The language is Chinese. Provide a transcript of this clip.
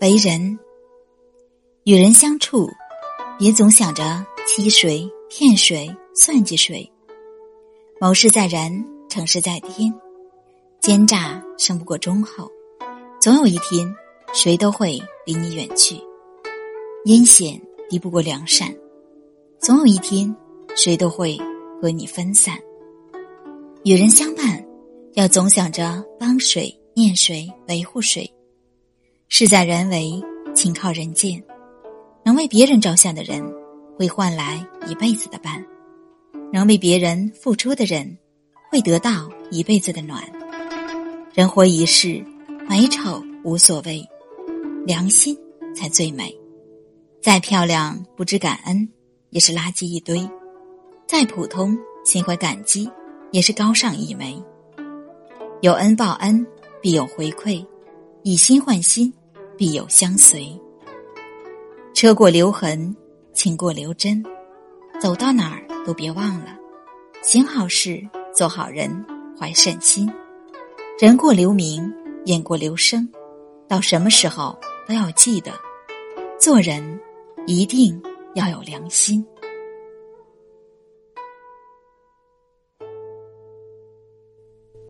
为人，与人相处，别总想着欺谁、骗谁、算计谁。谋事在人，成事在天。奸诈胜不过忠厚，总有一天，谁都会离你远去。阴险敌不过良善，总有一天，谁都会和你分散。与人相伴，要总想着帮谁、念谁、维护谁。事在人为，情靠人见。能为别人着想的人，会换来一辈子的伴；能为别人付出的人，会得到一辈子的暖。人活一世，美丑无所谓，良心才最美。再漂亮不知感恩，也是垃圾一堆；再普通心怀感激，也是高尚一枚。有恩报恩，必有回馈；以心换心。必有相随，车过留痕，情过留真，走到哪儿都别忘了，行好事，做好人，怀善心，人过留名，雁过留声，到什么时候都要记得，做人一定要有良心。